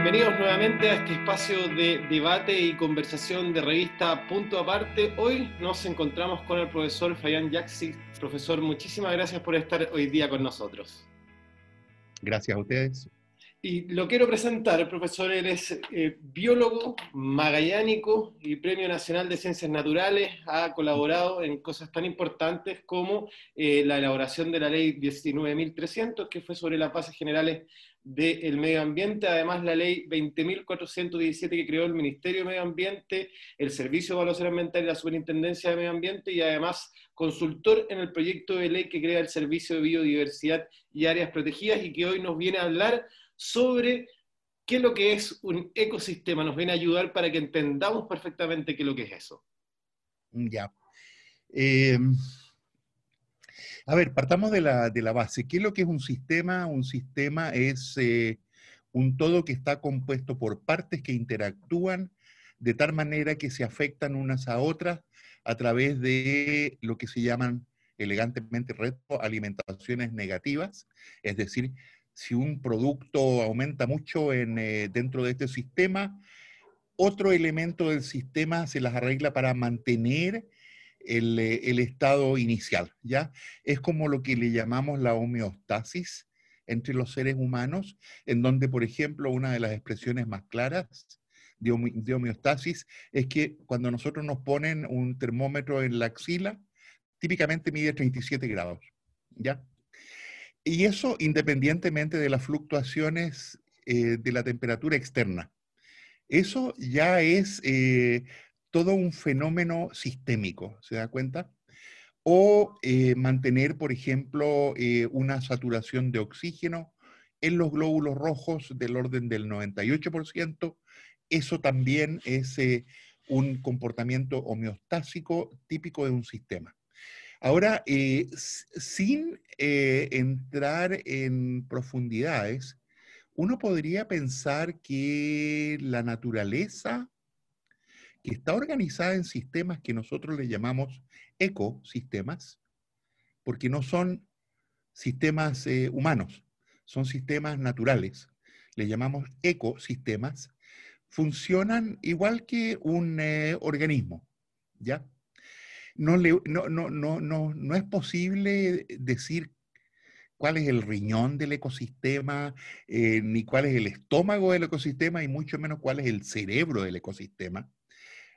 Bienvenidos nuevamente a este espacio de debate y conversación de revista Punto Aparte. Hoy nos encontramos con el profesor Fabián Yaxi. Profesor, muchísimas gracias por estar hoy día con nosotros. Gracias a ustedes. Y lo quiero presentar, profesor, él es eh, biólogo, magallánico y Premio Nacional de Ciencias Naturales. Ha colaborado en cosas tan importantes como eh, la elaboración de la ley 19.300, que fue sobre las bases generales del medio ambiente, además la ley 20.417 que creó el Ministerio de Medio Ambiente, el Servicio de Evaluación Ambiental y la Superintendencia de Medio Ambiente, y además consultor en el proyecto de ley que crea el Servicio de Biodiversidad y Áreas Protegidas y que hoy nos viene a hablar sobre qué es lo que es un ecosistema, nos viene a ayudar para que entendamos perfectamente qué es lo que es eso. Ya. Em, a ver, partamos de la, base. ¿Qué es lo que es un sistema? Un sistema es eh, un todo que está compuesto por partes que interactúan de tal manera que se afectan unas a otras a través de lo que se llaman elegantemente retroalimentaciones negativas, es decir, si un producto aumenta mucho en, eh, dentro de este sistema, otro elemento del sistema se las arregla para mantener el, eh, el, estado inicial, ¿ya? Es como lo que le llamamos la homeostasis entre los seres humanos, en donde, por ejemplo, una de las expresiones más claras de, de homeostasis es que cuando nosotros nos ponen un termómetro en la axila, típicamente mide 37 grados, ¿ya? Y eso independientemente de las fluctuaciones eh, de la temperatura externa. Eso ya es eh, todo un fenómeno sistémico, ¿se da cuenta? O eh, mantener, por ejemplo, una saturación de oxígeno en los glóbulos rojos del orden del 98%. Eso también es un comportamiento homeostásico típico de un sistema. Ahora, sin eh, entrar en profundidades, uno podría pensar que la naturaleza, que está organizada en sistemas que nosotros le llamamos ecosistemas, porque no son sistemas eh, humanos, son sistemas naturales, le llamamos ecosistemas, funcionan igual que un eh, organismo, ¿ya? no, no, no, no, no es posible decir cuál es el riñón del ecosistema, eh, ni cuál es el estómago del ecosistema, y mucho menos cuál es el cerebro del ecosistema.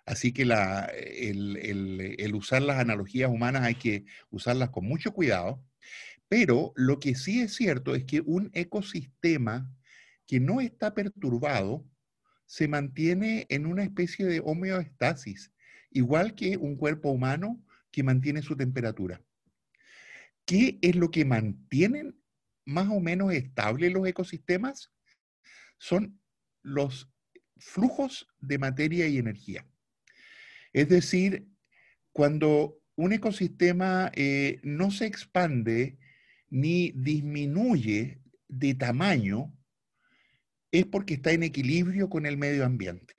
Así que el, el, usar las analogías humanas hay que usarlas con mucho cuidado, pero lo que sí es cierto es que un ecosistema que no está perturbado se mantiene en una especie de homeostasis, igual que un cuerpo humano que mantiene su temperatura. ¿Qué es lo que mantienen más o menos estables los ecosistemas? Son los flujos de materia y energía. Es decir, cuando un ecosistema eh, no se expande ni disminuye de tamaño, es porque está en equilibrio con el medio ambiente.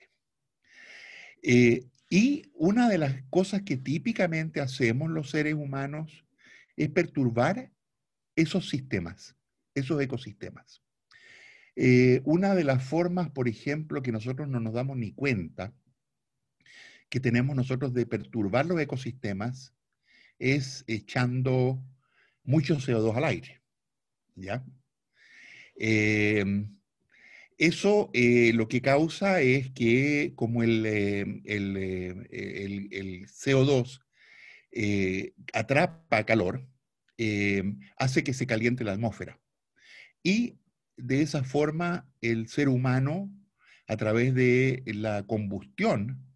Eh, y una de las cosas que típicamente hacemos los seres humanos es perturbar esos sistemas, esos ecosistemas. Eh, una de las formas, por ejemplo, que nosotros no nos damos ni cuenta que tenemos nosotros de perturbar los ecosistemas es echando mucho CO2 al aire. ¿Ya? Eh, eso eh, lo que causa es que como el, eh, eh, CO2 atrapa calor, hace que se caliente la atmósfera. Y de esa forma el ser humano, a través de la combustión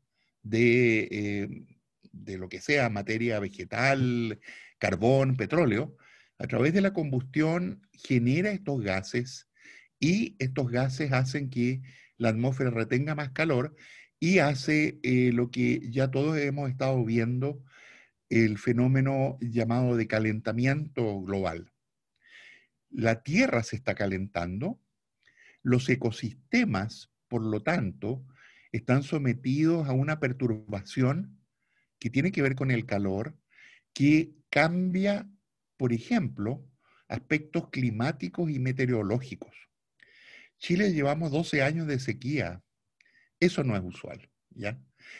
de, de lo que sea, materia vegetal, carbón, petróleo, a través de la combustión genera estos gases y estos gases hacen que la atmósfera retenga más calor y hace eh, lo que ya todos hemos estado viendo, el fenómeno llamado de calentamiento global. La Tierra se está calentando, los ecosistemas, por lo tanto, están sometidos a una perturbación que tiene que ver con el calor, que cambia, por ejemplo, aspectos climáticos y meteorológicos. Chile llevamos 12 años de sequía. Eso no es usual, ¿ya?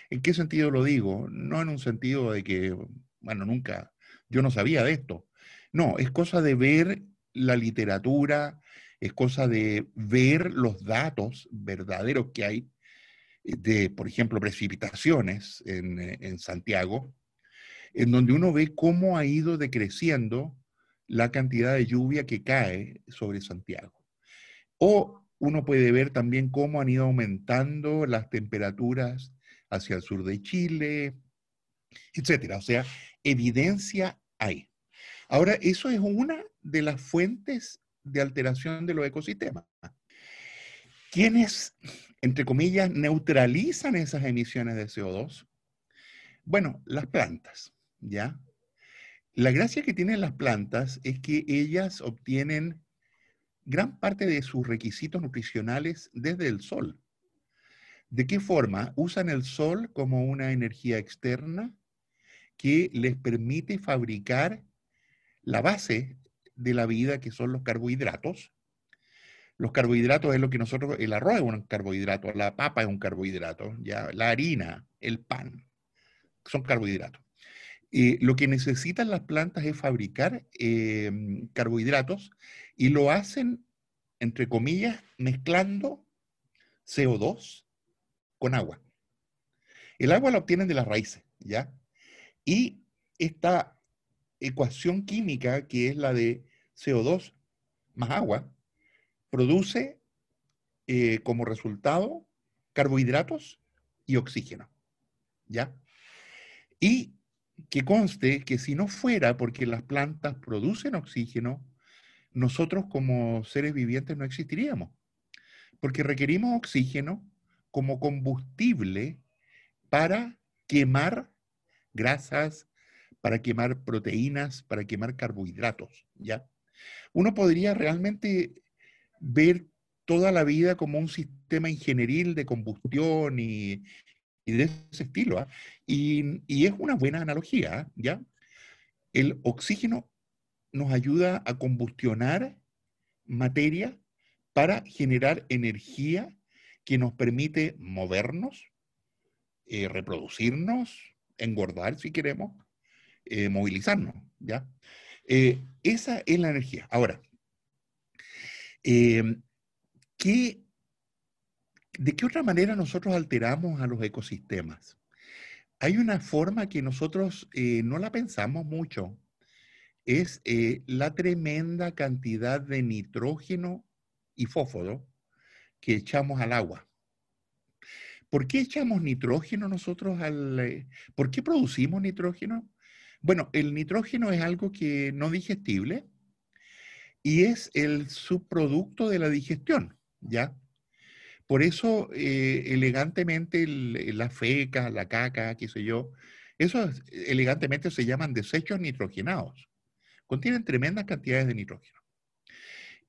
¿En qué sentido lo digo? No en un sentido de que, bueno, nunca, yo no sabía de esto. No, es cosa de ver la literatura, es cosa de ver los datos verdaderos que hay de, por ejemplo, precipitaciones en, eh, en Santiago, en donde uno ve cómo ha ido decreciendo la cantidad de lluvia que cae sobre Santiago. O uno puede ver también cómo han ido aumentando las temperaturas hacia el sur de Chile, etcétera. O sea, evidencia hay. Ahora, eso es una de las fuentes de alteración de los ecosistemas. ¿Quiénes, entre comillas, neutralizan esas emisiones de CO2? Bueno, las plantas, ¿ya? La gracia que tienen las plantas es que ellas obtienen gran parte de sus requisitos nutricionales desde el sol. ¿De qué forma? Usan el sol como una energía externa que les permite fabricar la base de la vida, que son los carbohidratos. Los carbohidratos es lo que nosotros, el arroz es un carbohidrato, la papa es un carbohidrato, ¿ya? la harina, el pan, son carbohidratos. Lo que necesitan las plantas es fabricar em, carbohidratos y lo hacen, entre comillas, mezclando CO2 con agua. El agua la obtienen de las raíces, ¿ya? Y esta ecuación química, que es la de CO2 más agua, produce eh, como resultado carbohidratos y oxígeno, ¿ya? Y que conste que si no fuera porque las plantas producen oxígeno, nosotros como seres vivientes no existiríamos, porque requerimos oxígeno como combustible para quemar grasas, para quemar proteínas, para quemar carbohidratos, ¿ya? Uno podría realmente ver toda la vida como un sistema ingenieril de combustión y, de ese estilo. ¿ah? Y, es una buena analogía, ¿ah? ¿ya? El oxígeno nos ayuda a combustionar materia para generar energía que nos permite movernos, eh, reproducirnos, engordar si queremos, eh, movilizarnos, ¿ya? Eh, esa es la energía. Ahora, ¿qué ¿De qué otra manera nosotros alteramos a los ecosistemas? Hay una forma que nosotros eh, no la pensamos mucho, es eh, la tremenda cantidad de nitrógeno y fósforo que echamos al agua. ¿Por qué echamos nitrógeno nosotros al... Eh, ¿Por qué producimos nitrógeno? Bueno, el nitrógeno es algo que no digestible y es el subproducto de la digestión, ¿ya? Por eso, eh, elegantemente, la feca, la caca, qué sé yo, esos elegantemente se llaman desechos nitrogenados. Contienen tremendas cantidades de nitrógeno.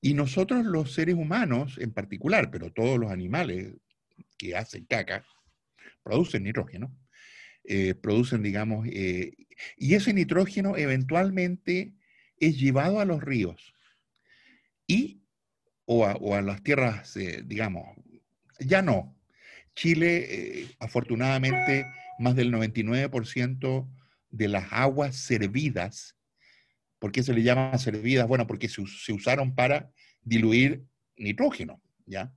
Y nosotros los seres humanos en particular, pero todos los animales que hacen caca, producen nitrógeno, eh, producen, digamos, eh, y ese nitrógeno eventualmente es llevado a los ríos y o a, las tierras, digamos, ya no. Chile, eh, afortunadamente, más del 99% de las aguas servidas, ¿por qué se le llama servidas? Bueno, porque se, usaron para diluir nitrógeno, ¿ya?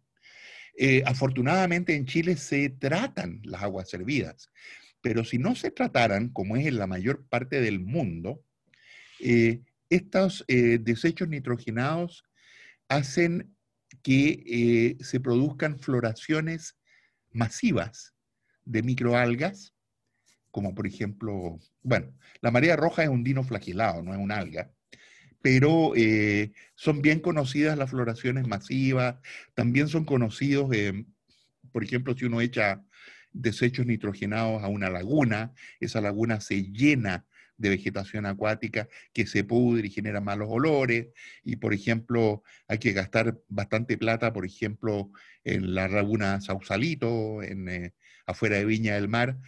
Eh, afortunadamente en Chile se tratan las aguas servidas, pero si no se trataran, como es en la mayor parte del mundo, eh, estos desechos nitrogenados hacen que eh, se produzcan floraciones masivas de microalgas, como por ejemplo, bueno, la marea roja es un dino flagelado, no es un alga, pero eh, son bien conocidas las floraciones masivas, también son conocidos, eh, por ejemplo, si uno echa desechos nitrogenados a una laguna, esa laguna se llena de vegetación acuática que se pudre y genera malos olores. Y, por ejemplo, hay que gastar bastante plata, por ejemplo, en la laguna Sausalito, en, eh, afuera de Viña del Mar,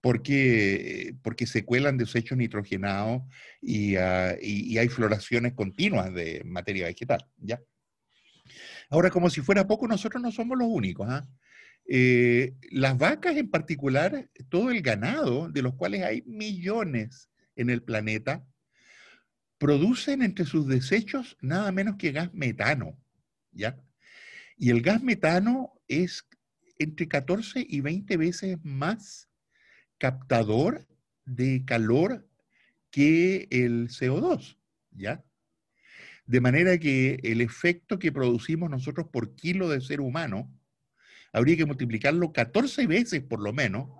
porque, porque se cuelan desechos nitrogenados y, ah, y, hay floraciones continuas de materia vegetal. ¿ya? Ahora, como si fuera poco, nosotros no somos los únicos. ¿ah? Eh, las vacas en particular, todo el ganado, de los cuales hay millones en el planeta, producen entre sus desechos nada menos que gas metano, ¿ya? Y el gas metano es entre 14 y 20 veces más captador de calor que el CO2, ¿ya? De manera que el efecto que producimos nosotros por kilo de ser humano habría que multiplicarlo 14 veces por lo menos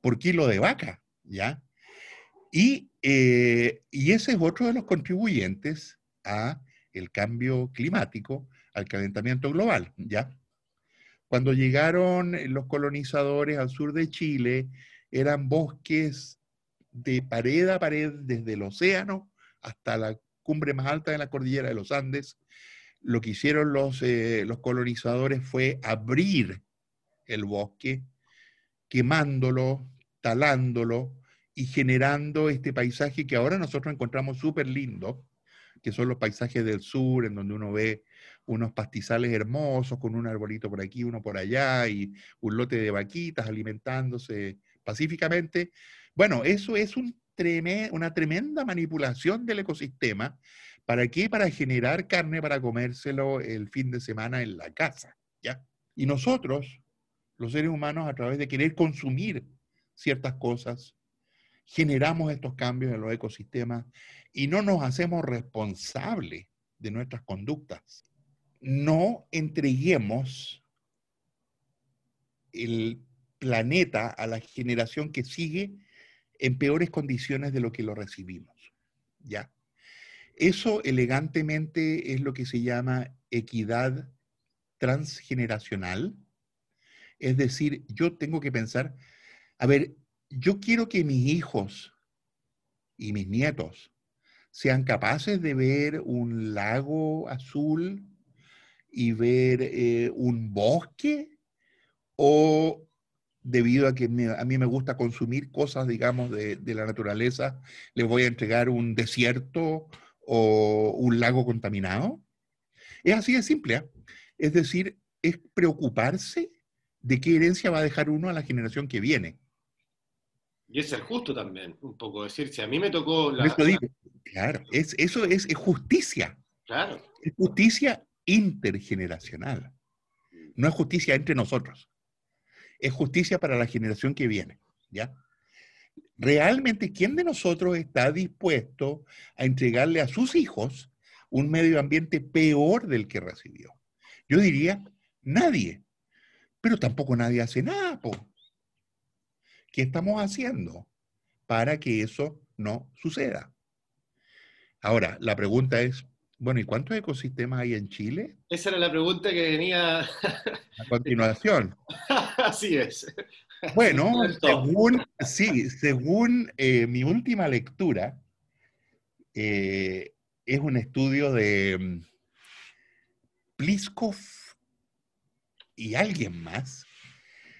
por kilo de vaca, ¿ya? Y, eh, y ese es otro de los contribuyentes a el cambio climático, al calentamiento global, ¿ya? Cuando llegaron los colonizadores al sur de Chile, eran bosques de pared a pared desde el océano hasta la cumbre más alta de la cordillera de los Andes. Lo que hicieron los, eh, los colonizadores fue abrir el bosque, quemándolo, talándolo y generando este paisaje que ahora nosotros encontramos súper lindo, que son los paisajes del sur, en donde uno ve unos pastizales hermosos con un arbolito por aquí, uno por allá y un lote de vaquitas alimentándose pacíficamente. Bueno, eso es un una tremenda manipulación del ecosistema. ¿Para qué? Para generar carne para comérselo el fin de semana en la casa. ¿ya? Y nosotros, los seres humanos, a través de querer consumir ciertas cosas, generamos estos cambios en los ecosistemas y no nos hacemos responsables de nuestras conductas no entreguemos el planeta a la generación que sigue en peores condiciones de lo que lo recibimos. ¿Ya? Eso elegantemente es lo que se llama equidad transgeneracional. Es decir, yo tengo que pensar, a ver, yo quiero que mis hijos y mis nietos sean capaces de ver un lago azul y ver eh, un bosque o debido a que a mí me gusta consumir cosas, digamos, de, de, la naturaleza, les voy a entregar un desierto o un lago contaminado? Es así de simple. ¿ah? Es decir, es preocuparse de qué herencia va a dejar uno a la generación que viene. Y es ser justo también, un poco decir, si a mí me tocó la... Eso digo, claro, es, eso es, es justicia. Claro. Es justicia intergeneracional. No es justicia entre nosotros. Es justicia para la generación que viene. ¿Ya? Realmente, ¿quién de nosotros está dispuesto a entregarle a sus hijos un medio ambiente peor del que recibió? Yo diría, nadie. Pero tampoco nadie hace nada. ¿Qué estamos haciendo para que eso no suceda? Ahora, la pregunta es, bueno, ¿y cuántos ecosistemas hay en Chile? Esa era la pregunta que venía a continuación. Así es. Bueno, según, sí, según eh, mi última lectura, eh, es un estudio de mm, Pliskov y alguien más.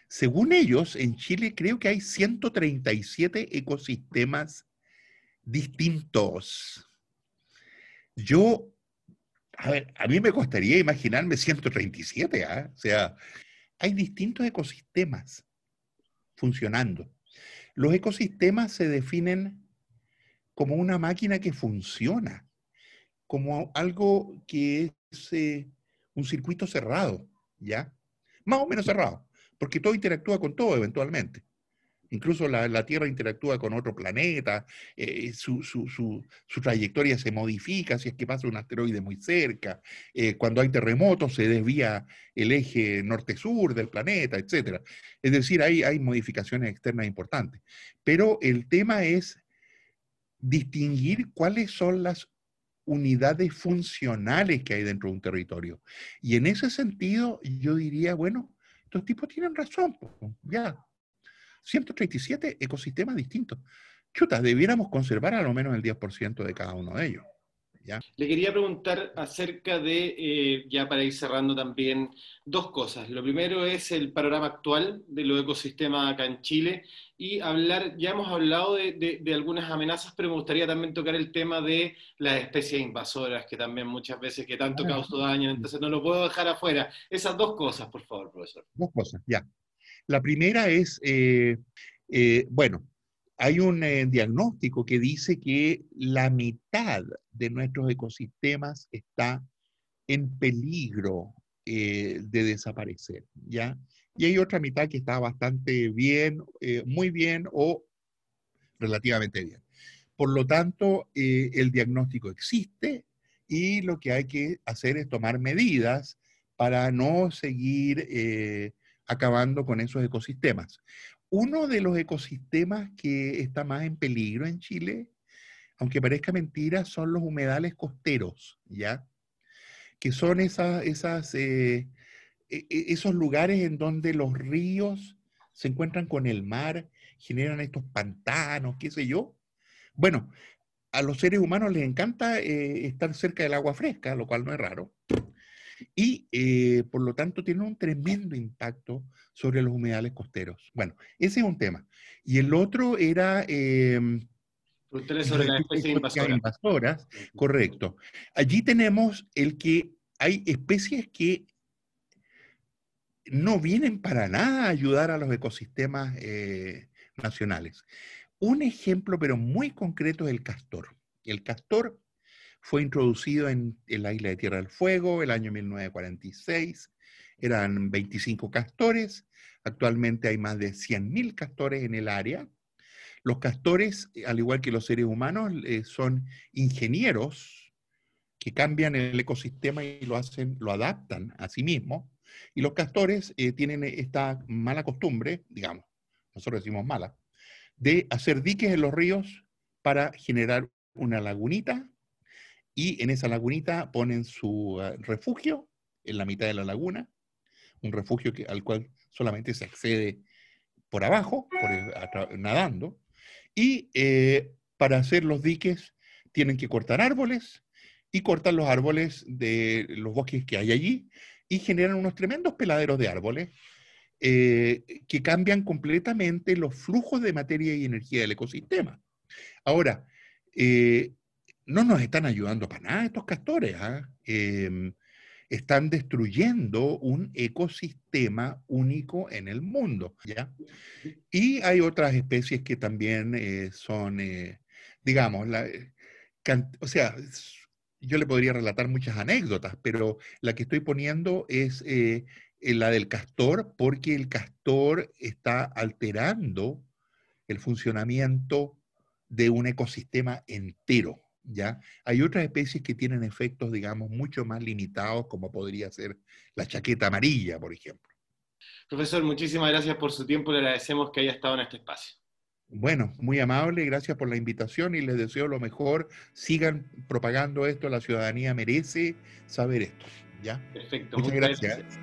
Según ellos, en Chile creo que hay 137 ecosistemas distintos. Yo, a ver, a mí me costaría imaginarme 137, ¿ah? O sea, hay distintos ecosistemas funcionando. Los ecosistemas se definen como una máquina que funciona, como algo que es eh, un circuito cerrado, ¿ya? Más o menos cerrado, porque todo interactúa con todo eventualmente. Incluso la, Tierra interactúa con otro planeta, eh, su, trayectoria se modifica si es que pasa un asteroide muy cerca, eh, cuando hay terremotos se desvía el eje norte-sur del planeta, etc. Es decir, hay, hay modificaciones externas importantes. Pero el tema es distinguir cuáles son las unidades funcionales que hay dentro de un territorio. Y en ese sentido, yo diría, bueno, estos tipos tienen razón, ya, 137 ecosistemas distintos. Chuta, debiéramos conservar a lo menos el 10% de cada uno de ellos. ¿ya? Le quería preguntar acerca de, eh, ya para ir cerrando también, dos cosas. Lo primero es el panorama actual de los ecosistemas acá en Chile y hablar, ya hemos hablado de, algunas amenazas, pero me gustaría también tocar el tema de las especies invasoras, que también muchas veces que tanto causan daño, entonces no lo puedo dejar afuera. Esas dos cosas, por favor, profesor. Dos cosas, ya. La primera es, eh, eh, bueno, hay un eh, diagnóstico que dice que la mitad de nuestros ecosistemas está en peligro de desaparecer, ¿ya? Y hay otra mitad que está bastante bien, muy bien o relativamente bien. Por lo tanto, el diagnóstico existe y lo que hay que hacer es tomar medidas para no seguir acabando con esos ecosistemas. Uno de los ecosistemas que está más en peligro en Chile, aunque parezca mentira, son los humedales costeros, ¿ya? Que son esas, esas, eh, esos lugares en donde los ríos se encuentran con el mar, generan estos pantanos, qué sé yo. Bueno, a los seres humanos les encanta eh, estar cerca del agua fresca, lo cual no es raro y eh, por lo tanto tiene un tremendo impacto sobre los humedales costeros. Bueno, ese es un tema. Y el otro era... Eh, sobre las especies invasoras. Correcto. Allí tenemos el que hay especies que no vienen para nada a ayudar a los ecosistemas eh, nacionales. Un ejemplo, pero muy concreto, es el castor. El castor fue introducido en, la isla de Tierra del Fuego el año 1946. Eran 25 castores. Actualmente hay más de 100.000 castores en el área. Los castores, al igual que los seres humanos, eh, son ingenieros que cambian el ecosistema y lo hacen, lo adaptan a sí mismos. Y los castores eh, tienen esta mala costumbre, digamos, nosotros decimos mala, de hacer diques en los ríos para generar una lagunita y en esa lagunita ponen su eh, refugio en la mitad de la laguna, un refugio que, al cual solamente se accede por abajo, por, nadando, y eh, para hacer los diques tienen que cortar árboles y cortan los árboles de los bosques que hay allí y generan unos tremendos peladeros de árboles eh, que cambian completamente los flujos de materia y energía del ecosistema. Ahora, no nos están ayudando para nada estos castores. ¿ah? Em, están destruyendo un ecosistema único en el mundo. ¿ya? Y hay otras especies que también eh, son, eh, digamos, eh, o sea, yo le podría relatar muchas anécdotas, pero la que estoy poniendo es la del castor, porque el castor está alterando el funcionamiento de un ecosistema entero. ¿ya? Hay otras especies que tienen efectos, digamos, mucho más limitados, como podría ser la chaqueta amarilla, por ejemplo. Profesor, muchísimas gracias por su tiempo, le agradecemos que haya estado en este espacio. Bueno, muy amable, gracias por la invitación y les deseo lo mejor. Sigan propagando esto, la ciudadanía merece saber esto. ¿ya? Perfecto, muchas, gracias.